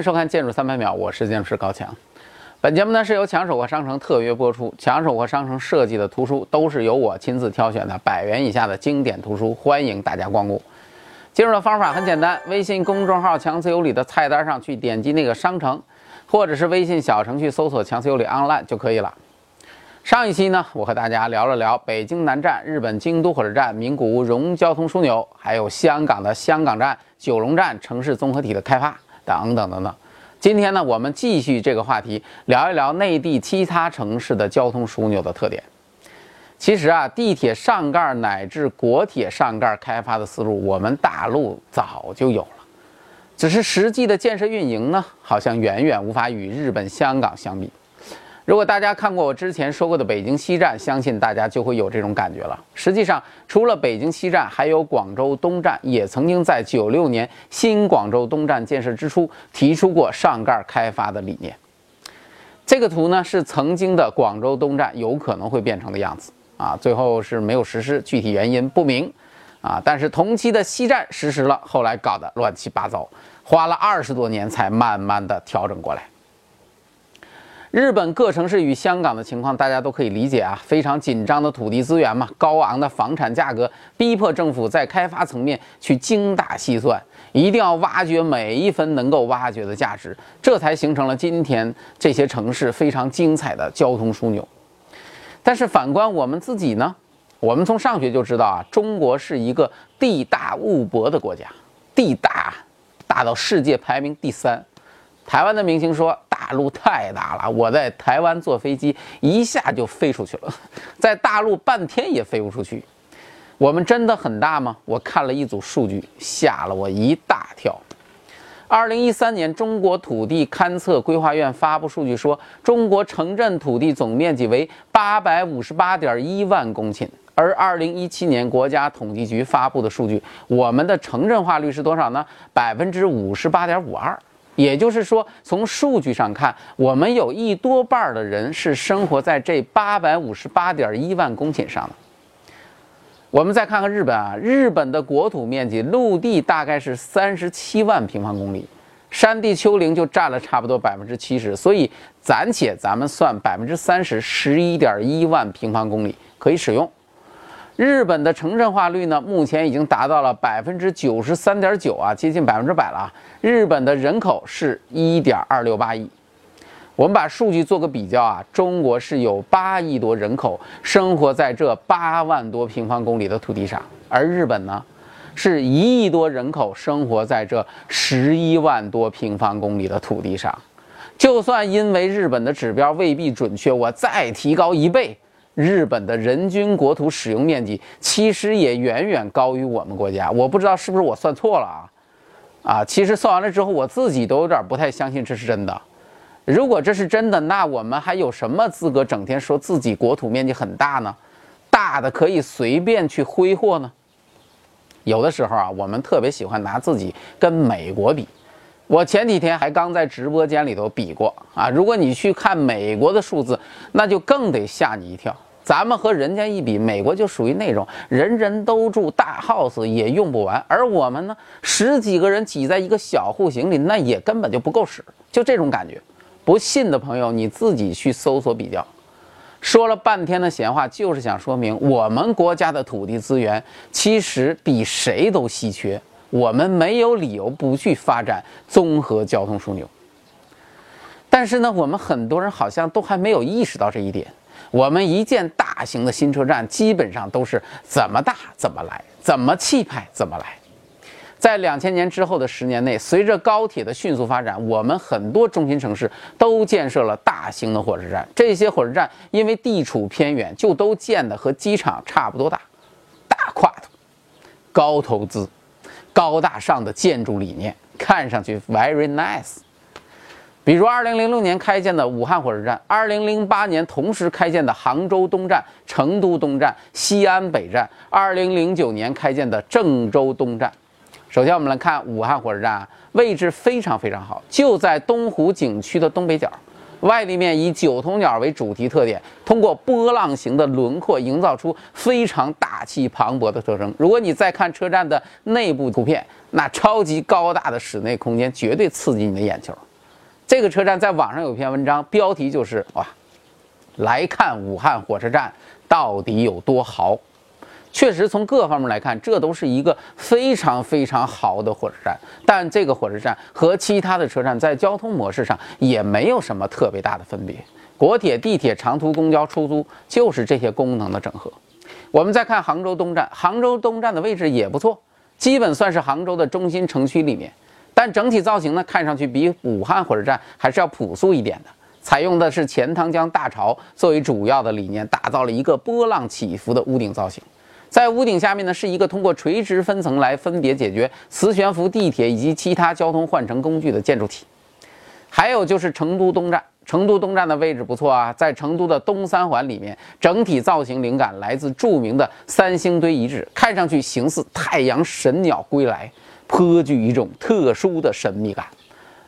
迎收看《建筑三百秒》，我是建筑师高强。本节目呢是由强手货商城特约播出，强手货商城设计的图书都是由我亲自挑选的百元以下的经典图书，欢迎大家光顾。进入的方法很简单，微信公众号“强词有理”的菜单上去点击那个商城，或者是微信小程序搜索“强词有理 online” 就可以了。上一期呢，我和大家聊了聊北京南站、日本京都火车站、名古屋荣交通枢纽，还有香港的香港站、九龙站城市综合体的开发等等等等。今天呢，我们继续这个话题，聊一聊内地其他城市的交通枢纽的特点。其实啊，地铁上盖乃至国铁上盖开发的思路，我们大陆早就有了，只是实际的建设运营呢，好像远远无法与日本、香港相比。如果大家看过我之前说过的北京西站，相信大家就会有这种感觉了。实际上，除了北京西站，还有广州东站，也曾经在九六年新广州东站建设之初提出过上盖开发的理念。这个图呢，是曾经的广州东站有可能会变成的样子啊，最后是没有实施，具体原因不明啊。但是同期的西站实施了，后来搞得乱七八糟，花了二十多年才慢慢的调整过来。日本各城市与香港的情况，大家都可以理解啊，非常紧张的土地资源嘛，高昂的房产价格，逼迫政府在开发层面去精打细算，一定要挖掘每一分能够挖掘的价值，这才形成了今天这些城市非常精彩的交通枢纽。但是反观我们自己呢，我们从上学就知道啊，中国是一个地大物博的国家，地大，大到世界排名第三。台湾的明星说。大陆太大了，我在台湾坐飞机一下就飞出去了，在大陆半天也飞不出去。我们真的很大吗？我看了一组数据，吓了我一大跳。二零一三年，中国土地勘测规划院发布数据说，中国城镇土地总面积为八百五十八点一万公顷，而二零一七年国家统计局发布的数据，我们的城镇化率是多少呢？百分之五十八点五二。也就是说，从数据上看，我们有一多半的人是生活在这八百五十八点一万公顷上的。我们再看看日本啊，日本的国土面积，陆地大概是三十七万平方公里，山地丘陵就占了差不多百分之七十，所以暂且咱们算百分之三十，十一点一万平方公里可以使用。日本的城镇化率呢，目前已经达到了百分之九十三点九啊，接近百分之百了啊。日本的人口是一点二六八亿，我们把数据做个比较啊，中国是有八亿多人口生活在这八万多平方公里的土地上，而日本呢，是一亿多人口生活在这十一万多平方公里的土地上。就算因为日本的指标未必准确，我再提高一倍。日本的人均国土使用面积其实也远远高于我们国家，我不知道是不是我算错了啊？啊，其实算完了之后，我自己都有点不太相信这是真的。如果这是真的，那我们还有什么资格整天说自己国土面积很大呢？大的可以随便去挥霍呢？有的时候啊，我们特别喜欢拿自己跟美国比。我前几天还刚在直播间里头比过啊！如果你去看美国的数字，那就更得吓你一跳。咱们和人家一比，美国就属于那种人人都住大 house 也用不完，而我们呢，十几个人挤在一个小户型里，那也根本就不够使，就这种感觉。不信的朋友，你自己去搜索比较。说了半天的闲话，就是想说明我们国家的土地资源其实比谁都稀缺。我们没有理由不去发展综合交通枢纽，但是呢，我们很多人好像都还没有意识到这一点。我们一建大型的新车站，基本上都是怎么大怎么来，怎么气派怎么来。在两千年之后的十年内，随着高铁的迅速发展，我们很多中心城市都建设了大型的火车站。这些火车站因为地处偏远，就都建的和机场差不多大，大跨度，高投资。高大上的建筑理念，看上去 very nice。比如2006年开建的武汉火车站，2008年同时开建的杭州东站、成都东站、西安北站，2009年开建的郑州东站。首先，我们来看武汉火车站，位置非常非常好，就在东湖景区的东北角。外立面以九头鸟为主题特点，通过波浪形的轮廓营造出非常大气磅礴的特征。如果你再看车站的内部图片，那超级高大的室内空间绝对刺激你的眼球。这个车站在网上有篇文章，标题就是哇，来看武汉火车站到底有多豪。确实，从各方面来看，这都是一个非常非常好的火车站。但这个火车站和其他的车站在交通模式上也没有什么特别大的分别。国铁、地铁、长途公交、出租就是这些功能的整合。我们再看杭州东站，杭州东站的位置也不错，基本算是杭州的中心城区里面。但整体造型呢，看上去比武汉火车站还是要朴素一点的，采用的是钱塘江大潮作为主要的理念，打造了一个波浪起伏的屋顶造型。在屋顶下面呢，是一个通过垂直分层来分别解决磁悬浮地铁以及其他交通换乘工具的建筑体。还有就是成都东站，成都东站的位置不错啊，在成都的东三环里面，整体造型灵感来自著名的三星堆遗址，看上去形似太阳神鸟归来，颇具一种特殊的神秘感。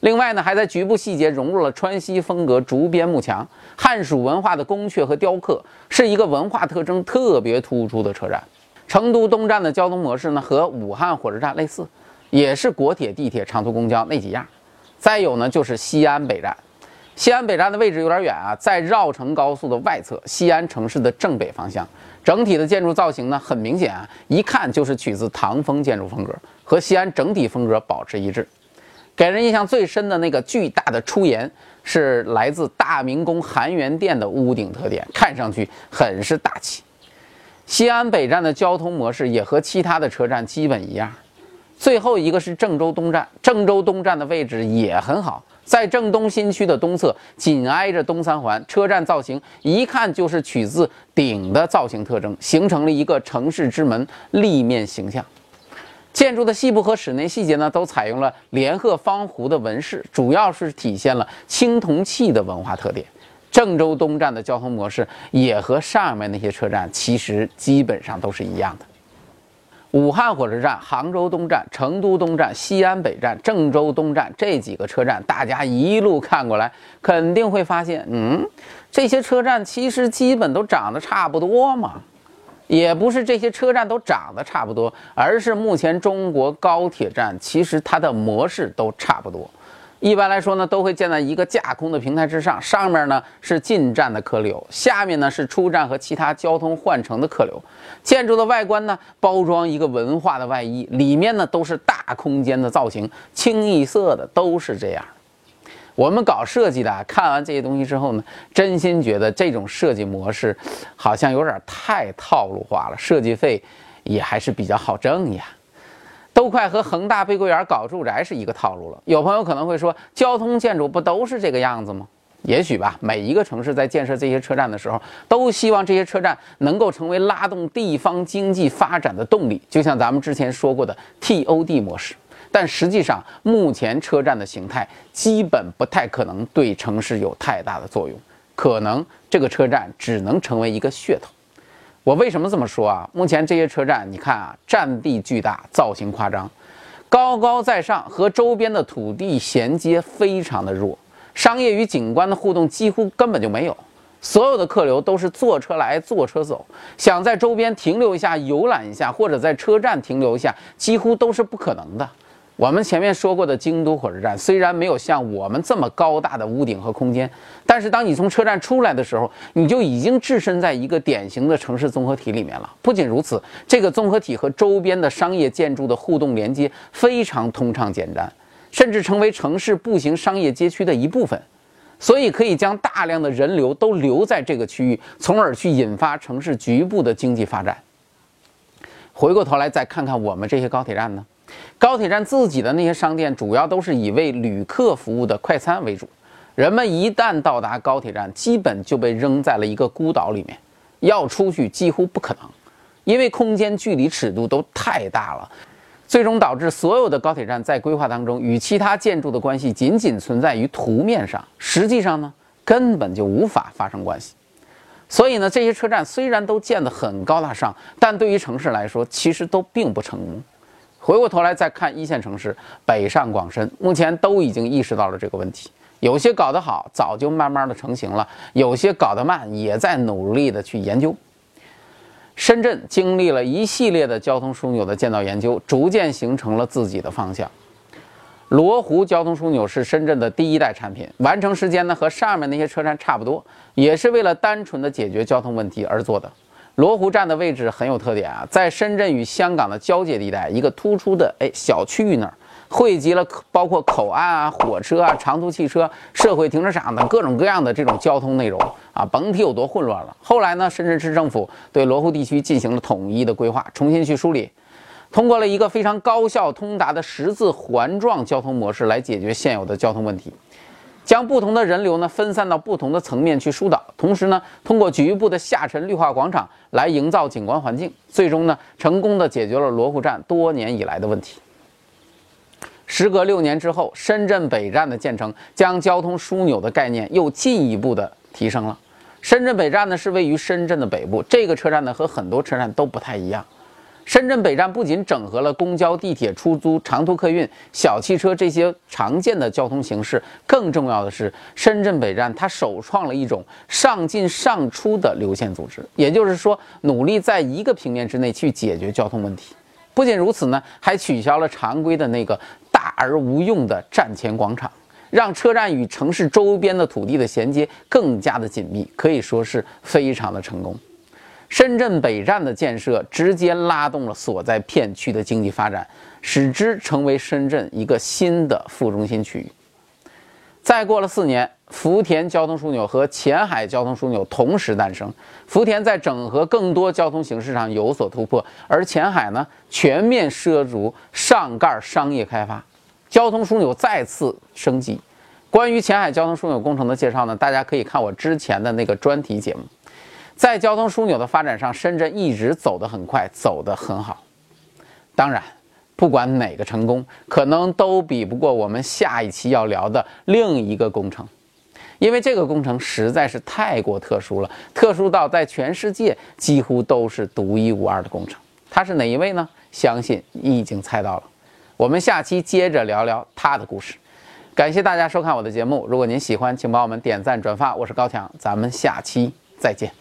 另外呢，还在局部细节融入了川西风格竹编幕墙、汉蜀文化的宫阙和雕刻，是一个文化特征特别突出的车站。成都东站的交通模式呢，和武汉火车站类似，也是国铁、地铁、长途公交那几样。再有呢，就是西安北站。西安北站的位置有点远啊，在绕城高速的外侧，西安城市的正北方向。整体的建筑造型呢，很明显啊，一看就是取自唐风建筑风格，和西安整体风格保持一致。给人印象最深的那个巨大的出檐，是来自大明宫含元殿的屋顶特点，看上去很是大气。西安北站的交通模式也和其他的车站基本一样。最后一个是郑州东站，郑州东站的位置也很好，在郑东新区的东侧，紧挨着东三环，车站造型一看就是取自顶的造型特征，形成了一个城市之门立面形象。建筑的细部和室内细节呢，都采用了连鹤方壶的纹饰，主要是体现了青铜器的文化特点。郑州东站的交通模式也和上面那些车站其实基本上都是一样的。武汉火车站、杭州东站、成都东站、西安北站、郑州东站这几个车站，大家一路看过来，肯定会发现，嗯，这些车站其实基本都长得差不多嘛。也不是这些车站都长得差不多，而是目前中国高铁站其实它的模式都差不多。一般来说呢，都会建在一个架空的平台之上，上面呢是进站的客流，下面呢是出站和其他交通换乘的客流。建筑的外观呢，包装一个文化的外衣，里面呢都是大空间的造型，清一色的都是这样。我们搞设计的，看完这些东西之后呢，真心觉得这种设计模式好像有点太套路化了，设计费也还是比较好挣呀。都快和恒大碧桂园搞住宅是一个套路了。有朋友可能会说，交通建筑不都是这个样子吗？也许吧。每一个城市在建设这些车站的时候，都希望这些车站能够成为拉动地方经济发展的动力，就像咱们之前说过的 TOD 模式。但实际上，目前车站的形态基本不太可能对城市有太大的作用，可能这个车站只能成为一个噱头。我为什么这么说啊？目前这些车站，你看啊，占地巨大，造型夸张，高高在上，和周边的土地衔接非常的弱，商业与景观的互动几乎根本就没有，所有的客流都是坐车来坐车走，想在周边停留一下、游览一下，或者在车站停留一下，几乎都是不可能的。我们前面说过的京都火车站，虽然没有像我们这么高大的屋顶和空间，但是当你从车站出来的时候，你就已经置身在一个典型的城市综合体里面了。不仅如此，这个综合体和周边的商业建筑的互动连接非常通畅简单，甚至成为城市步行商业街区的一部分，所以可以将大量的人流都留在这个区域，从而去引发城市局部的经济发展。回过头来再看看我们这些高铁站呢？高铁站自己的那些商店，主要都是以为旅客服务的快餐为主。人们一旦到达高铁站，基本就被扔在了一个孤岛里面，要出去几乎不可能，因为空间、距离、尺度都太大了，最终导致所有的高铁站在规划当中与其他建筑的关系仅仅存在于图面上，实际上呢，根本就无法发生关系。所以呢，这些车站虽然都建得很高大上，但对于城市来说，其实都并不成功。回过头来再看一线城市，北上广深，目前都已经意识到了这个问题。有些搞得好，早就慢慢的成型了；有些搞得慢，也在努力的去研究。深圳经历了一系列的交通枢纽的建造研究，逐渐形成了自己的方向。罗湖交通枢纽是深圳的第一代产品，完成时间呢和上面那些车站差不多，也是为了单纯的解决交通问题而做的。罗湖站的位置很有特点啊，在深圳与香港的交界地带，一个突出的哎小区域那儿，汇集了包括口岸啊、火车啊、长途汽车、社会停车场等各种各样的这种交通内容啊，甭提有多混乱了。后来呢，深圳市政府对罗湖地区进行了统一的规划，重新去梳理。通过了一个非常高效通达的十字环状交通模式来解决现有的交通问题，将不同的人流呢分散到不同的层面去疏导，同时呢通过局部的下沉绿化广场来营造景观环境，最终呢成功的解决了罗湖站多年以来的问题。时隔六年之后，深圳北站的建成将交通枢纽的概念又进一步的提升了。深圳北站呢是位于深圳的北部，这个车站呢和很多车站都不太一样。深圳北站不仅整合了公交、地铁、出租、长途客运、小汽车这些常见的交通形式，更重要的是，深圳北站它首创了一种上进上出的流线组织，也就是说，努力在一个平面之内去解决交通问题。不仅如此呢，还取消了常规的那个大而无用的站前广场，让车站与城市周边的土地的衔接更加的紧密，可以说是非常的成功。深圳北站的建设直接拉动了所在片区的经济发展，使之成为深圳一个新的副中心区域。再过了四年，福田交通枢纽和前海交通枢纽同时诞生。福田在整合更多交通形式上有所突破，而前海呢，全面涉足上盖商业开发，交通枢纽再次升级。关于前海交通枢纽工程的介绍呢，大家可以看我之前的那个专题节目。在交通枢纽的发展上，深圳一直走得很快，走得很好。当然，不管哪个成功，可能都比不过我们下一期要聊的另一个工程，因为这个工程实在是太过特殊了，特殊到在全世界几乎都是独一无二的工程。它是哪一位呢？相信你已经猜到了。我们下期接着聊聊他的故事。感谢大家收看我的节目，如果您喜欢，请帮我们点赞转发。我是高强，咱们下期再见。